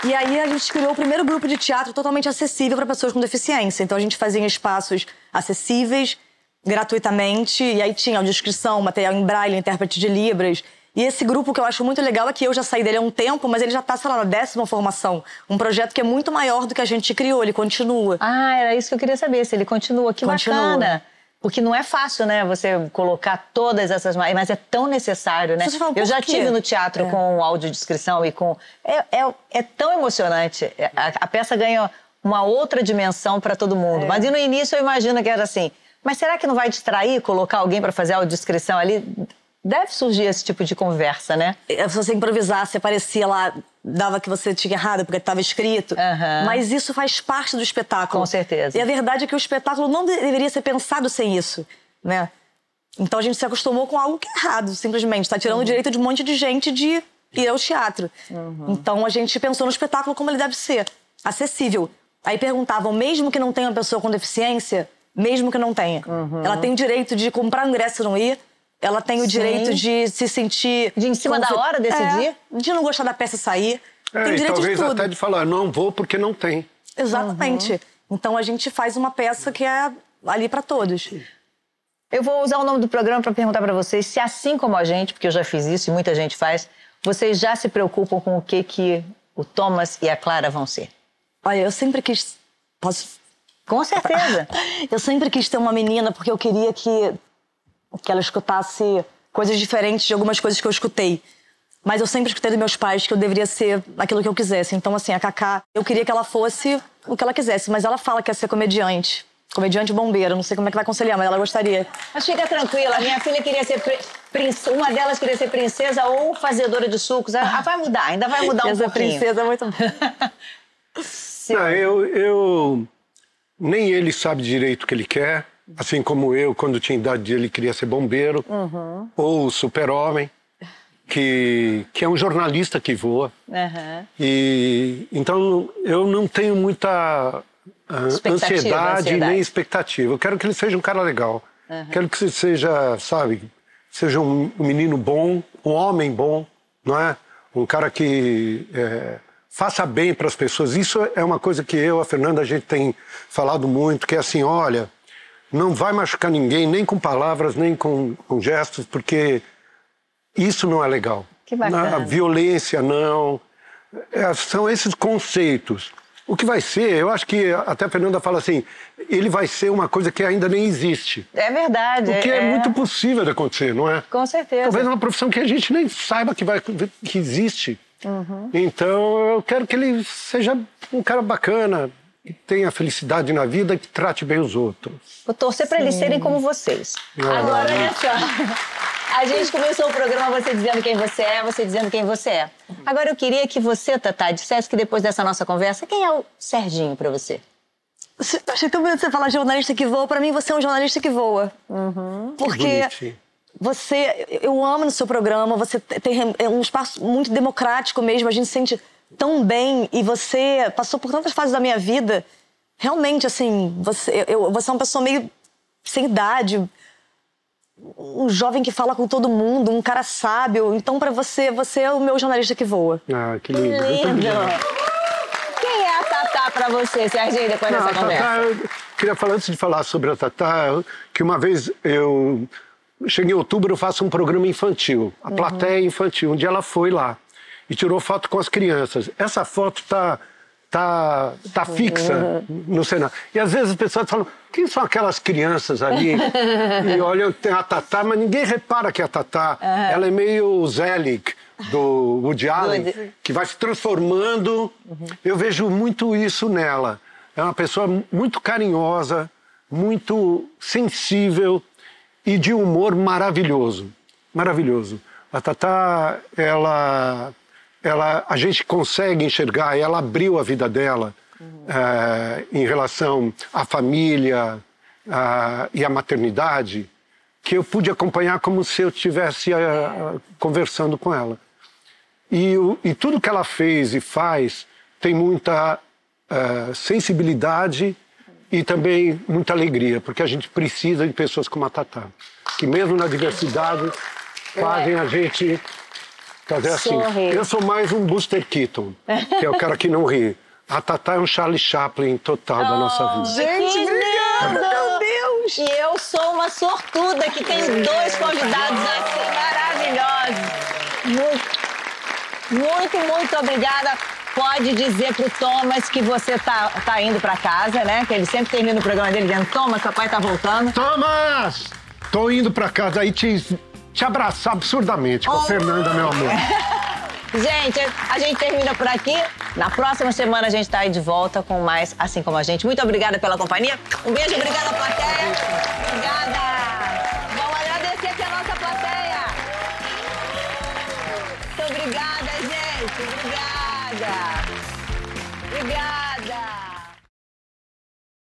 E aí a gente criou o primeiro grupo de teatro totalmente acessível para pessoas com deficiência. Então a gente fazia espaços acessíveis, gratuitamente, e aí tinha audiodescrição, material em braille, intérprete de libras. E esse grupo que eu acho muito legal é que eu já saí dele há um tempo, mas ele já tá, sei lá, na décima formação. Um projeto que é muito maior do que a gente criou, ele continua. Ah, era isso que eu queria saber, se ele continua. Que Continua. bacana. Porque não é fácil, né, você colocar todas essas... ma- Mas é tão necessário, né? Fala, eu já quê? tive no teatro É. com audiodescrição e com... É, é, é tão emocionante. É, A, a peça ganha uma outra dimensão para todo mundo. É. Mas no início eu imagino que era assim... Mas será que não vai distrair colocar alguém para fazer audiodescrição ali? Deve surgir esse tipo de conversa, né? É, Se você improvisasse, aparecia lá, dava que você tinha errado porque estava escrito. Aham. Mas isso faz parte do espetáculo. Com certeza. E a verdade é que o espetáculo não de- deveria ser pensado sem isso, né? Então a gente se acostumou com algo que é errado, simplesmente. Está tirando o direito de um monte de gente de ir ao teatro. Então a gente pensou no espetáculo como ele deve ser, acessível. Aí perguntavam, mesmo que não tenha uma pessoa com deficiência, mesmo que não tenha, ela tem o direito de comprar ingresso e não ir, ela tem o Sim. direito de se sentir. De em cima da hora decidir? É, de não gostar da peça e sair. É, tem e direito talvez de tudo. até de falar, não vou porque não tem. Exatamente. Então a gente faz uma peça que é ali pra todos. Eu vou usar o nome do programa para perguntar para vocês se, assim como a gente, porque eu já fiz isso e muita gente faz, vocês já se preocupam com o que, que o Thomas e a Clara vão ser. Olha, eu sempre quis. Posso. Com certeza. Eu sempre quis ter uma menina porque eu queria que, que ela escutasse coisas diferentes de algumas coisas que eu escutei. Mas eu sempre escutei dos meus pais que eu deveria ser aquilo que eu quisesse. Então, assim, a Cacá, eu queria que ela fosse o que ela quisesse. Mas ela fala que quer ser comediante. Comediante bombeira. Não sei como é que vai conciliar, mas ela gostaria. Mas fica tranquila, minha filha queria ser uma delas queria ser princesa ou fazedora de sucos. Ah, vai mudar, ainda vai mudar um Essa pouquinho. princesa é muito. Não, eu, eu- Nem ele sabe direito o que ele quer. Assim como eu, quando tinha idade, ele queria ser bombeiro. Uhum. Ou super-homem, que, que é um jornalista que voa. Aham. E, então, eu não tenho muita ah, Expectativa, ansiedade, ansiedade. nem expectativa. Eu quero que ele seja um cara legal. Quero que ele seja, sabe, seja um, um menino bom, um homem bom, não é? um cara que é, faça bem para as pessoas. Isso é uma coisa que eu, a Fernanda, a gente tem falado muito, que é assim, olha, não vai machucar ninguém, nem com palavras, nem com, com gestos, porque isso não é legal. Que bacana. A violência não. É, são esses conceitos. O que vai ser, eu acho que até a Fernanda fala assim, ele vai ser uma coisa que ainda nem existe. É verdade. O que é, muito possível de acontecer, não é? Com certeza. Talvez uma profissão que a gente nem saiba que, vai, que existe. Uhum. Então eu quero que ele seja um cara bacana, que tenha felicidade na vida e que trate bem os outros. Vou torcer para eles serem como vocês. Ah, Agora, olha só. A gente começou o programa você dizendo quem você é, você dizendo quem você é. Agora eu queria que você, Tatá, dissesse que depois dessa nossa conversa, quem é o Serginho para você? Achei tão bonito você falar jornalista que voa. Pra mim, você é um jornalista que voa. Porque bonitinho. Você... Eu amo no seu programa. Você tem é um espaço muito democrático mesmo. A gente se sente tão bem. E você passou por tantas fases da minha vida. Realmente, assim, você, eu, você é uma pessoa meio sem idade. Um jovem que fala com todo mundo. Um cara sábio. Então, pra você, você é o meu jornalista que voa. Ah, que lindo. Lindo! Quem é a Tatá para você, Serginho, depois Não, dessa conversa? Tatá, eu queria falar antes de falar sobre a Tatá, que uma vez eu cheguei em outubro, eu faço um programa infantil, a plateia infantil. Dia ela foi lá e tirou foto com as crianças. Essa foto tá tá tá fixa no cenário. E às vezes as pessoas falam: "Quem são aquelas crianças ali?" e olham, tem a Tatá, mas ninguém repara que a Tatá, ela é meio Zelig do Woody Allen, que vai se transformando. Eu vejo muito isso nela. É uma pessoa muito carinhosa, muito sensível e de humor maravilhoso. Maravilhoso. A Tatá, ela, ela, a gente consegue enxergar, ela abriu a vida dela eh, em relação à família ah, e à maternidade, que eu pude acompanhar como se eu estivesse ah, conversando com ela. E, e tudo que ela fez e faz tem muita eh, sensibilidade e também muita alegria, porque a gente precisa de pessoas como a Tatá, que mesmo na diversidade fazem a gente fazer assim. Sorrir. Eu sou mais um Buster Keaton, que é o cara que não ri. A Tatá é um Charlie Chaplin total da nossa vida. Gente, Meu Deus! E eu sou uma sortuda que tem dois convidados assim maravilhosos. Muito, muito, muito obrigada. Pode dizer pro Thomas que você tá, tá indo pra casa, né? Que ele sempre termina o programa dele dizendo: Thomas, papai tá voltando. Thomas! Tô indo pra casa aí te, te abraçar absurdamente com a Fernanda, meu amor. Gente, a gente termina por aqui. Na próxima semana a gente tá aí de volta com mais Assim Como a Gente. Muito obrigada pela companhia. Um beijo, obrigada, plateia. Obrigada.